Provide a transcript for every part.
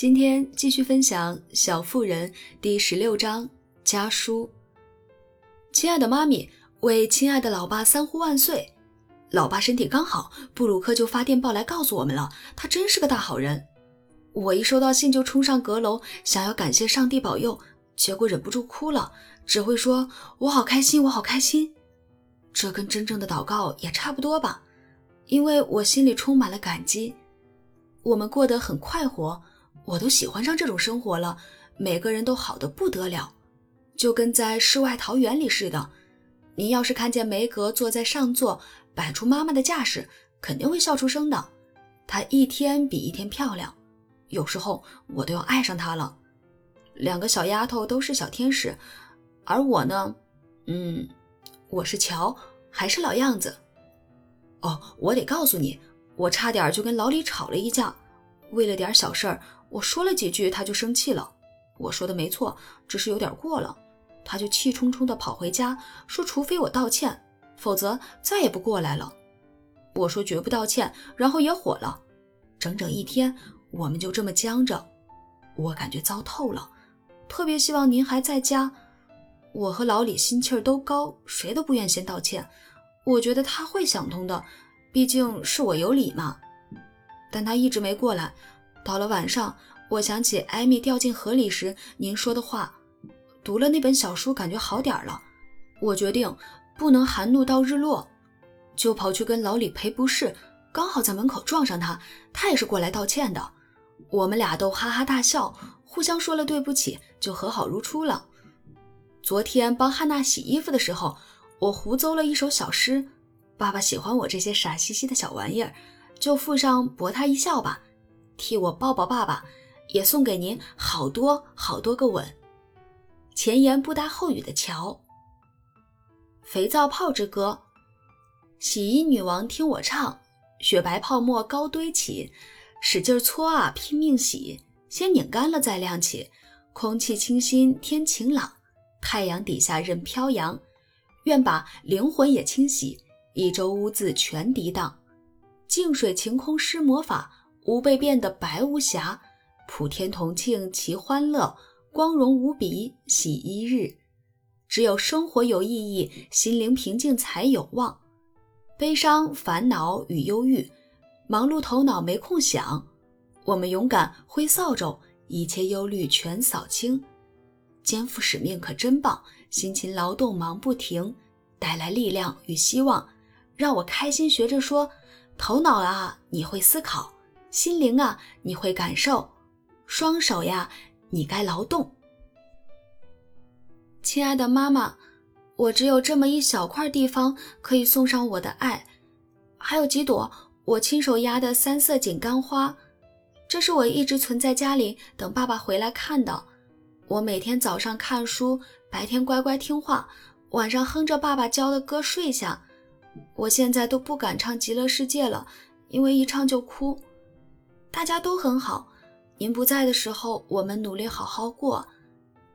今天继续分享《小妇人》第十六章家书。亲爱的妈咪，为亲爱的老爸三呼万岁！老爸身体刚好，布鲁克就发电报来告诉我们了，他真是个大好人。我一收到信就冲上阁楼，想要感谢上帝保佑，结果忍不住哭了，只会说“我好开心，我好开心”。这跟真正的祷告也差不多吧，因为我心里充满了感激。我们过得很快活。我都喜欢上这种生活了，每个人都好的不得了，就跟在世外桃源里似的。您要是看见梅格坐在上座，摆出妈妈的架势，肯定会笑出声的。她一天比一天漂亮，有时候我都要爱上她了。两个小丫头都是小天使，而我呢，嗯，我是乔，还是老样子。哦，我得告诉你，我差点就跟老李吵了一架，为了点小事儿。我说了几句，他就生气了。我说的没错，只是有点过了。他就气冲冲地跑回家，说除非我道歉，否则再也不过来了。我说绝不道歉，然后也火了。整整一天，我们就这么僵着。我感觉糟透了，特别希望您还在家。我和老李心气儿都高，谁都不愿先道歉。我觉得他会想通的，毕竟是我有理嘛。但他一直没过来。到了晚上，我想起艾米掉进河里时您说的话，读了那本小书，感觉好点了。我决定不能含怒到日落，就跑去跟老李赔不是。刚好在门口撞上他，他也是过来道歉的。我们俩都哈哈大笑，互相说了对不起，就和好如初了。昨天帮汉娜洗衣服的时候，我胡诌了一首小诗。爸爸喜欢我这些傻兮兮的小玩意儿，就附上博他一笑吧。替我抱抱爸爸，也送给您好多好多个吻。前言不搭后语的乔。肥皂泡之歌，洗衣女王听我唱，雪白泡沫高堆起，使劲搓啊，拼命洗，先拧干了再晾起。空气清新天晴朗，太阳底下任飘扬，愿把灵魂也清洗，一周污渍全涤荡。净水晴空施魔法。吾辈变得白无瑕，普天同庆其欢乐，光荣无比喜一日。只有生活有意义，心灵平静才有望。悲伤、烦恼与忧郁，忙碌头脑没空想。我们勇敢挥扫帚，一切忧虑全扫清。肩负使命可真棒，辛勤劳动忙不停，带来力量与希望。让我开心学着说，头脑啊，你会思考。心灵啊，你会感受；双手呀，你该劳动。亲爱的妈妈，我只有这么一小块地方可以送上我的爱，还有几朵我亲手压的三色锦干花，这是我一直存在家里等爸爸回来看的。我每天早上看书，白天乖乖听话，晚上哼着爸爸教的歌睡下。我现在都不敢唱《极乐世界》了，因为一唱就哭。大家都很好，您不在的时候，我们努力好好过。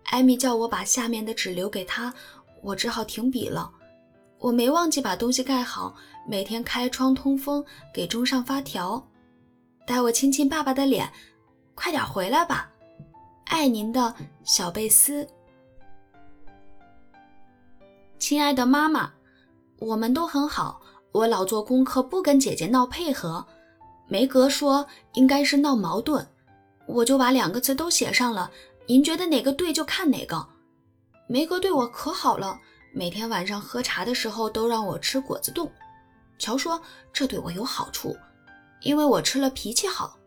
艾米叫我把下面的纸留给她，我只好停笔了。我没忘记把东西盖好，每天开窗通风，给钟上发条。待我亲亲爸爸的脸，快点回来吧，爱您的小贝斯。亲爱的妈妈，我们都很好，我老做功课，不跟姐姐闹配合。梅格说应该是闹矛盾，我就把两个字都写上了。您觉得哪个对就看哪个。梅格对我可好了，每天晚上喝茶的时候都让我吃果子冻。乔说这对我有好处，因为我吃了脾气好。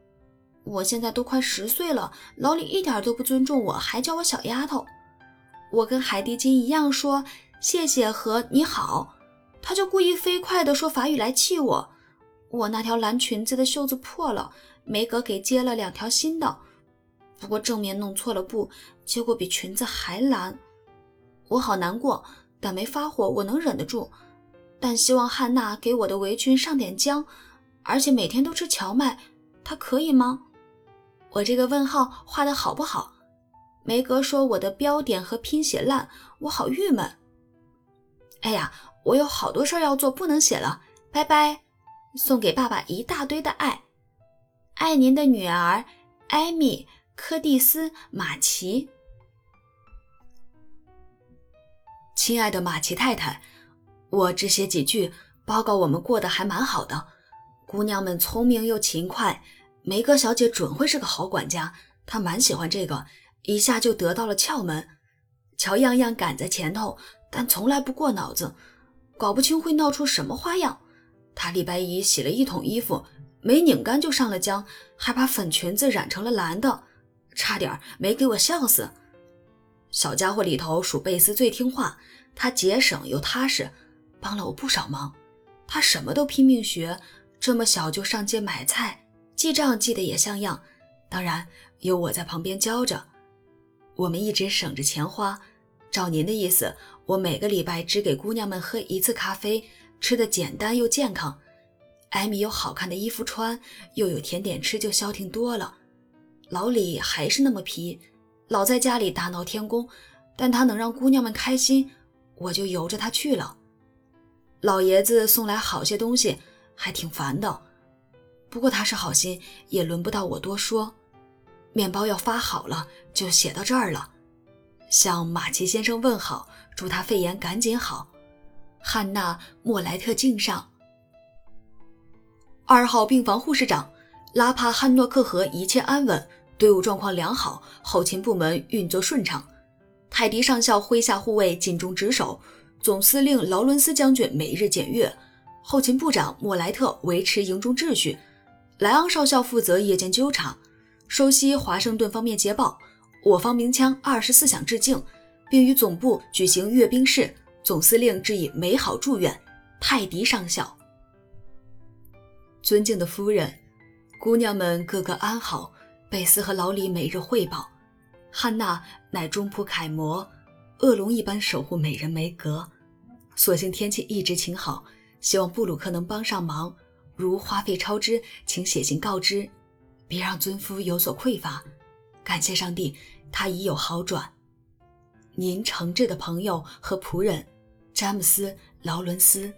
我现在都快十岁了，老李一点都不尊重我，还叫我小丫头。我跟海蒂金一样说谢谢和你好，他就故意飞快地说法语来气我。我那条蓝裙子的袖子破了，梅格给接了两条新的，不过正面弄错了布，结果比裙子还蓝。我好难过，但没发火，我能忍得住。但希望汉娜给我的围裙上点浆，而且每天都吃荞麦，她可以吗？我这个问号画的好不好？梅格说我的标点和拼写烂，我好郁闷。哎呀，我有好多事儿要做，不能写了，拜拜。送给爸爸一大堆的爱，爱您的女儿艾米·柯蒂斯·马奇。亲爱的马奇太太，我只写几句报告，我们过得还蛮好的。姑娘们聪明又勤快，梅格小姐准会是个好管家，她蛮喜欢这个，一下就得到了窍门。乔样样赶在前头，但从来不过脑子，搞不清会闹出什么花样。她礼拜一洗了一桶衣服，没拧干就上了浆，还把粉裙子染成了蓝的，差点没给我笑死。小家伙里头数贝斯最听话，他节省又踏实，帮了我不少忙。他什么都拼命学，这么小就上街买菜，记账记得也像样。当然有我在旁边教着，我们一直省着钱花。照您的意思，我每个礼拜只给姑娘们喝一次咖啡，吃的简单又健康。艾米有好看的衣服穿，又有甜点吃，就消停多了。老李还是那么皮。老在家里大闹天宫，但他能让姑娘们开心，我就由着他去了。老爷子送来好些东西，还挺烦的。不过他是好心，也轮不到我多说。面包要发好了，就写到这儿了。向马奇先生问好，祝他肺炎赶紧好。汉娜·莫莱特敬上。二号病房护士长拉帕汉诺克河一切安稳。队伍状况良好，后勤部门运作顺畅。泰迪上校麾下护卫尽忠职守，总司令劳伦斯将军每日检阅，后勤部长莫莱特维持营中秩序，莱昂少校负责夜间纠察，收悉华盛顿方面捷报。我方鸣枪二十四响致敬，并于总部举行阅兵式。总司令致以美好祝愿。泰迪上校，尊敬的夫人，姑娘们个个安好。贝斯和老李每日汇报，汉娜乃中仆楷模，恶龙一般守护美人梅格。所幸天气一直晴好，希望布鲁克能帮上忙。如花费超支，请写信告知，别让尊夫有所匮乏。感谢上帝，他已有好转。您诚挚的朋友和仆人，詹姆斯·劳伦斯。